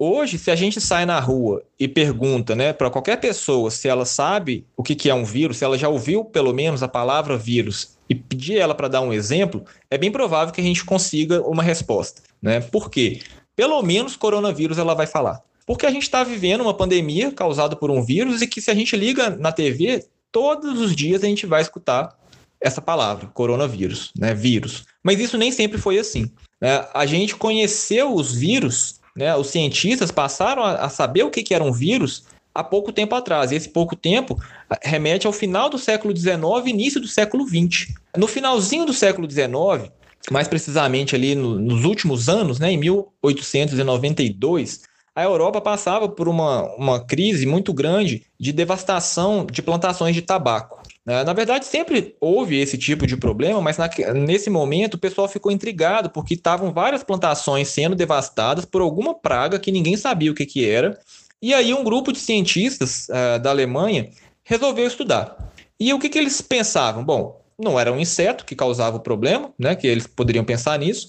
Hoje, se a gente sai na rua e pergunta né, para qualquer pessoa se ela sabe o que, que é um vírus, se ela já ouviu pelo menos a palavra vírus e pedir ela para dar um exemplo, é bem provável que a gente consiga uma resposta. Né? Por quê? Pelo menos coronavírus ela vai falar. Porque a gente está vivendo uma pandemia causada por um vírus e que se a gente liga na TV, todos os dias a gente vai escutar essa palavra, coronavírus, né? Vírus. Mas isso nem sempre foi assim. Né? A gente conheceu os vírus né, os cientistas passaram a, a saber o que, que era um vírus há pouco tempo atrás. E esse pouco tempo remete ao final do século XIX início do século XX. No finalzinho do século XIX, mais precisamente ali no, nos últimos anos, né, em 1892, a Europa passava por uma, uma crise muito grande de devastação de plantações de tabaco. Né? Na verdade, sempre houve esse tipo de problema, mas na, nesse momento o pessoal ficou intrigado, porque estavam várias plantações sendo devastadas por alguma praga que ninguém sabia o que, que era. E aí um grupo de cientistas uh, da Alemanha resolveu estudar. E o que, que eles pensavam? Bom, não era um inseto que causava o problema, né, que eles poderiam pensar nisso,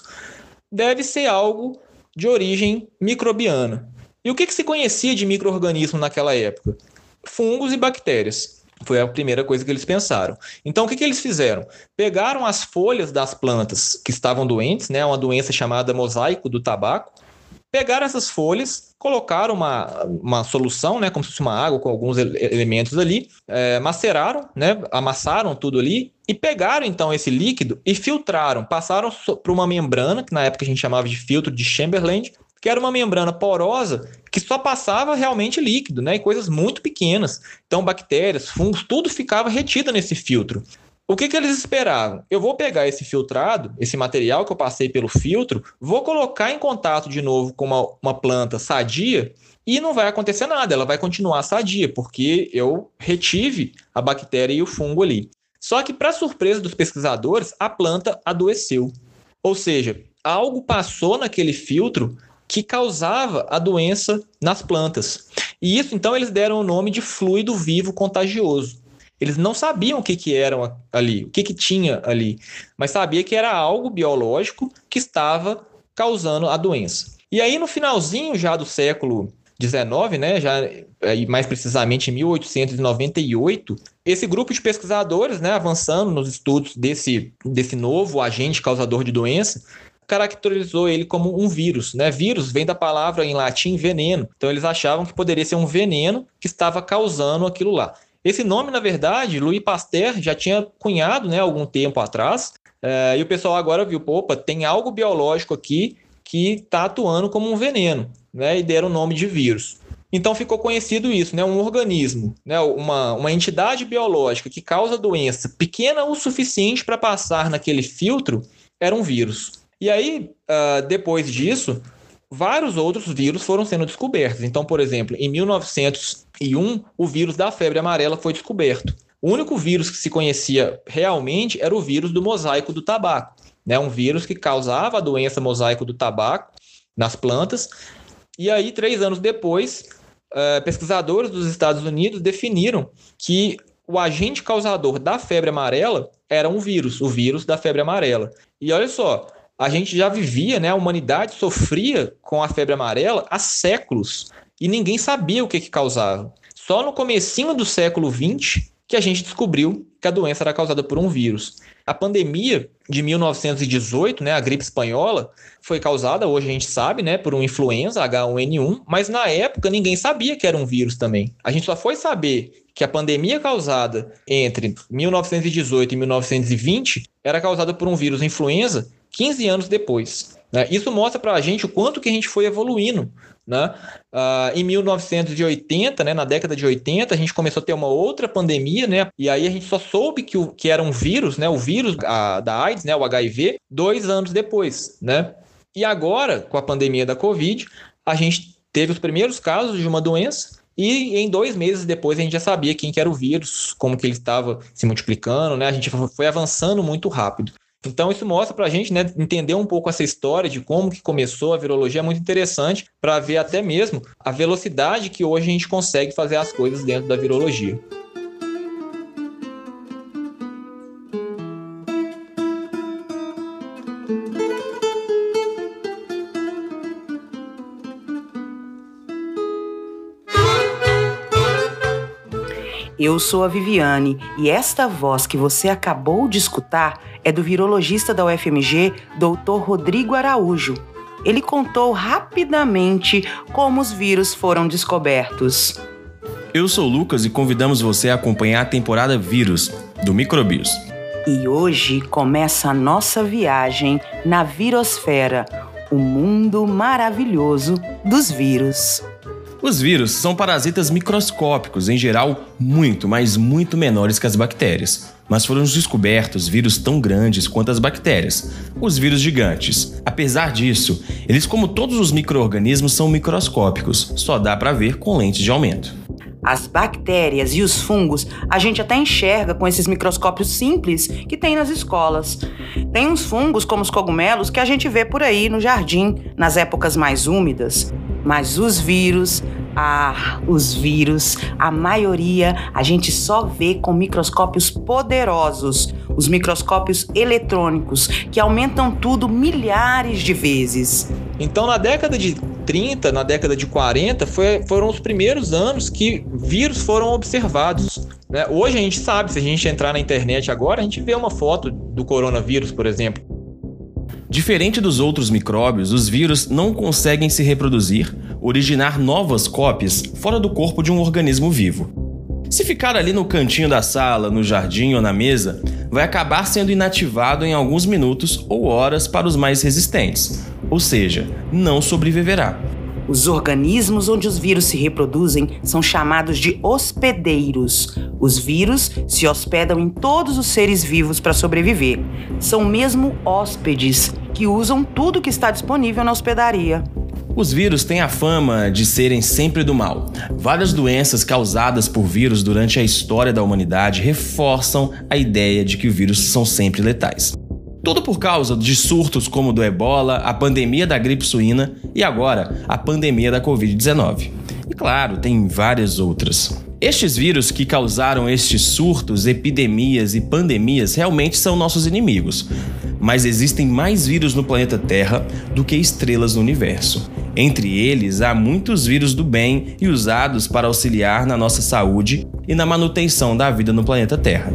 deve ser algo de origem microbiana. E o que, que se conhecia de microorganismo naquela época? Fungos e bactérias. Foi a primeira coisa que eles pensaram. Então, o que, que eles fizeram? Pegaram as folhas das plantas que estavam doentes, né, uma doença chamada mosaico do tabaco, pegaram essas folhas, colocaram uma, uma solução, né, como se fosse uma água com alguns elementos ali, é, maceraram, né, amassaram tudo ali e pegaram então esse líquido e filtraram, passaram por uma membrana, que na época a gente chamava de filtro de Chamberlain, que era uma membrana porosa que só passava realmente líquido, né? E coisas muito pequenas. Então, bactérias, fungos, tudo ficava retido nesse filtro. O que, que eles esperavam? Eu vou pegar esse filtrado, esse material que eu passei pelo filtro, vou colocar em contato de novo com uma, uma planta sadia e não vai acontecer nada, ela vai continuar sadia, porque eu retive a bactéria e o fungo ali. Só que, para surpresa dos pesquisadores, a planta adoeceu. Ou seja, algo passou naquele filtro que causava a doença nas plantas. E isso, então, eles deram o nome de fluido vivo contagioso. Eles não sabiam o que, que era ali, o que, que tinha ali, mas sabia que era algo biológico que estava causando a doença. E aí, no finalzinho já do século XIX, né, já mais precisamente em 1898, esse grupo de pesquisadores, né, avançando nos estudos desse, desse novo agente causador de doença, caracterizou ele como um vírus. Né? Vírus vem da palavra em latim veneno. Então eles achavam que poderia ser um veneno que estava causando aquilo lá. Esse nome, na verdade, Louis Pasteur já tinha cunhado né, algum tempo atrás, é, e o pessoal agora viu, opa, tem algo biológico aqui que está atuando como um veneno, né, e deram o nome de vírus. Então ficou conhecido isso, né, um organismo, né, uma, uma entidade biológica que causa doença pequena o suficiente para passar naquele filtro era um vírus. E aí, uh, depois disso, vários outros vírus foram sendo descobertos. Então, por exemplo, em 1901, o vírus da febre amarela foi descoberto. O único vírus que se conhecia realmente era o vírus do mosaico do tabaco, né? Um vírus que causava a doença mosaico do tabaco nas plantas. E aí, três anos depois, uh, pesquisadores dos Estados Unidos definiram que o agente causador da febre amarela era um vírus, o vírus da febre amarela. E olha só, a gente já vivia, né? A humanidade sofria com a febre amarela há séculos e ninguém sabia o que, que causava. Só no comecinho do século XX que a gente descobriu que a doença era causada por um vírus. A pandemia de 1918, né, a gripe espanhola, foi causada, hoje a gente sabe, né, por um influenza H1N1, mas na época ninguém sabia que era um vírus também. A gente só foi saber que a pandemia causada entre 1918 e 1920 era causada por um vírus influenza 15 anos depois. Né? Isso mostra para a gente o quanto que a gente foi evoluindo. Né? Uh, em 1980, né, na década de 80, a gente começou a ter uma outra pandemia, né? E aí a gente só soube que, o, que era um vírus, né? O vírus a, da AIDS, né? O HIV, dois anos depois, né? E agora, com a pandemia da Covid, a gente teve os primeiros casos de uma doença e em dois meses depois a gente já sabia quem que era o vírus, como que ele estava se multiplicando, né? A gente foi avançando muito rápido. Então, isso mostra para a gente né, entender um pouco essa história de como que começou a virologia, é muito interessante para ver até mesmo a velocidade que hoje a gente consegue fazer as coisas dentro da virologia. Eu sou a Viviane e esta voz que você acabou de escutar é do virologista da UFMG, Dr. Rodrigo Araújo. Ele contou rapidamente como os vírus foram descobertos. Eu sou o Lucas e convidamos você a acompanhar a temporada Vírus do Microbios. E hoje começa a nossa viagem na virosfera, o mundo maravilhoso dos vírus. Os vírus são parasitas microscópicos, em geral muito, mas muito menores que as bactérias. Mas foram descobertos vírus tão grandes quanto as bactérias, os vírus gigantes. Apesar disso, eles, como todos os micro-organismos, são microscópicos, só dá para ver com lente de aumento. As bactérias e os fungos a gente até enxerga com esses microscópios simples que tem nas escolas. Tem uns fungos, como os cogumelos, que a gente vê por aí no jardim, nas épocas mais úmidas. Mas os vírus, ah, os vírus, a maioria a gente só vê com microscópios poderosos, os microscópios eletrônicos, que aumentam tudo milhares de vezes. Então, na década de 30, na década de 40, foi, foram os primeiros anos que vírus foram observados. Né? Hoje a gente sabe, se a gente entrar na internet agora, a gente vê uma foto do coronavírus, por exemplo. Diferente dos outros micróbios, os vírus não conseguem se reproduzir, originar novas cópias fora do corpo de um organismo vivo. Se ficar ali no cantinho da sala, no jardim ou na mesa, vai acabar sendo inativado em alguns minutos ou horas para os mais resistentes, ou seja, não sobreviverá. Os organismos onde os vírus se reproduzem são chamados de hospedeiros. Os vírus se hospedam em todos os seres vivos para sobreviver. São mesmo hóspedes que usam tudo que está disponível na hospedaria. Os vírus têm a fama de serem sempre do mal. Várias doenças causadas por vírus durante a história da humanidade reforçam a ideia de que os vírus são sempre letais. Tudo por causa de surtos como o do ebola, a pandemia da gripe suína e agora a pandemia da Covid-19. E claro, tem várias outras. Estes vírus que causaram estes surtos, epidemias e pandemias realmente são nossos inimigos. Mas existem mais vírus no planeta Terra do que estrelas no universo. Entre eles, há muitos vírus do bem e usados para auxiliar na nossa saúde e na manutenção da vida no planeta Terra.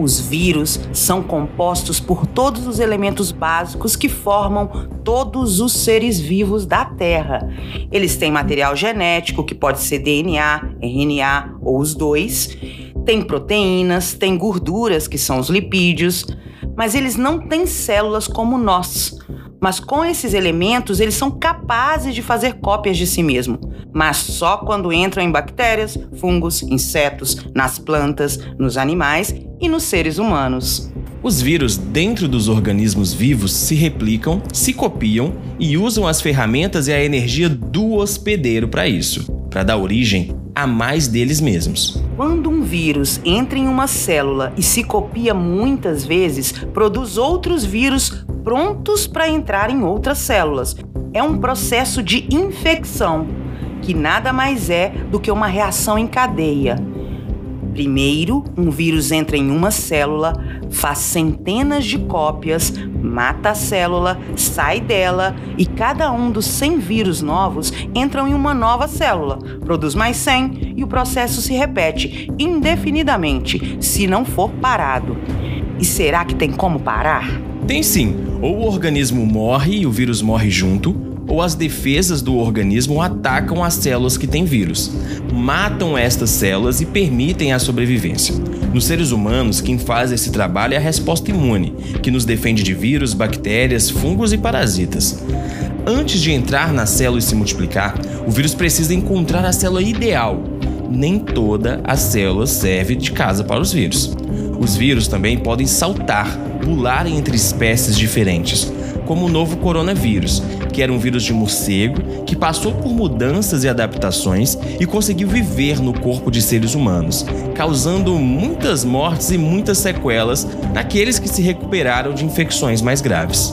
Os vírus são compostos por todos os elementos básicos que formam todos os seres vivos da Terra. Eles têm material genético, que pode ser DNA, RNA ou os dois, tem proteínas, tem gorduras, que são os lipídios, mas eles não têm células como nós. Mas com esses elementos, eles são capazes de fazer cópias de si mesmo, mas só quando entram em bactérias, fungos, insetos, nas plantas, nos animais e nos seres humanos. Os vírus dentro dos organismos vivos se replicam, se copiam e usam as ferramentas e a energia do hospedeiro para isso, para dar origem a mais deles mesmos. Quando um vírus entra em uma célula e se copia muitas vezes, produz outros vírus prontos para entrar em outras células. É um processo de infecção, que nada mais é do que uma reação em cadeia. Primeiro, um vírus entra em uma célula, faz centenas de cópias, mata a célula, sai dela e cada um dos 100 vírus novos entram em uma nova célula, produz mais 100 e o processo se repete indefinidamente, se não for parado. E será que tem como parar? Tem sim. Ou o organismo morre e o vírus morre junto, ou as defesas do organismo atacam as células que têm vírus, matam estas células e permitem a sobrevivência. Nos seres humanos, quem faz esse trabalho é a resposta imune, que nos defende de vírus, bactérias, fungos e parasitas. Antes de entrar na célula e se multiplicar, o vírus precisa encontrar a célula ideal. Nem toda a célula serve de casa para os vírus. Os vírus também podem saltar, pular entre espécies diferentes, como o novo coronavírus, que era um vírus de morcego que passou por mudanças e adaptações e conseguiu viver no corpo de seres humanos, causando muitas mortes e muitas sequelas naqueles que se recuperaram de infecções mais graves.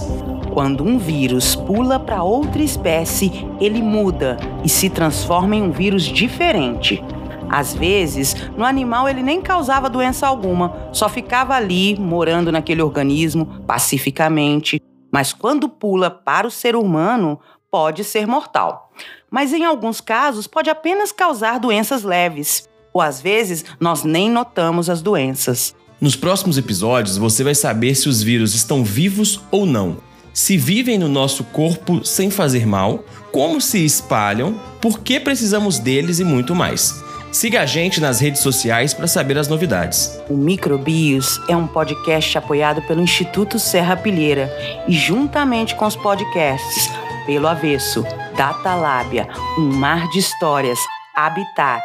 Quando um vírus pula para outra espécie, ele muda e se transforma em um vírus diferente. Às vezes, no animal ele nem causava doença alguma, só ficava ali, morando naquele organismo, pacificamente. Mas quando pula para o ser humano, pode ser mortal. Mas em alguns casos, pode apenas causar doenças leves. Ou às vezes nós nem notamos as doenças. Nos próximos episódios você vai saber se os vírus estão vivos ou não, se vivem no nosso corpo sem fazer mal, como se espalham, por que precisamos deles e muito mais. Siga a gente nas redes sociais para saber as novidades. O Microbios é um podcast apoiado pelo Instituto Serra Pilheira e juntamente com os podcasts Pelo Avesso, Data Lábia, Um Mar de Histórias, Habitat,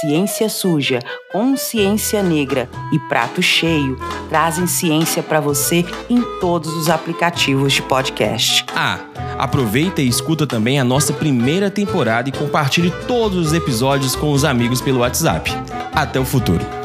Ciência Suja, Consciência Negra e Prato Cheio trazem ciência para você em todos os aplicativos de podcast. Ah, aproveita e escuta também a nossa primeira temporada e compartilhe todos os episódios com os amigos pelo WhatsApp. Até o futuro.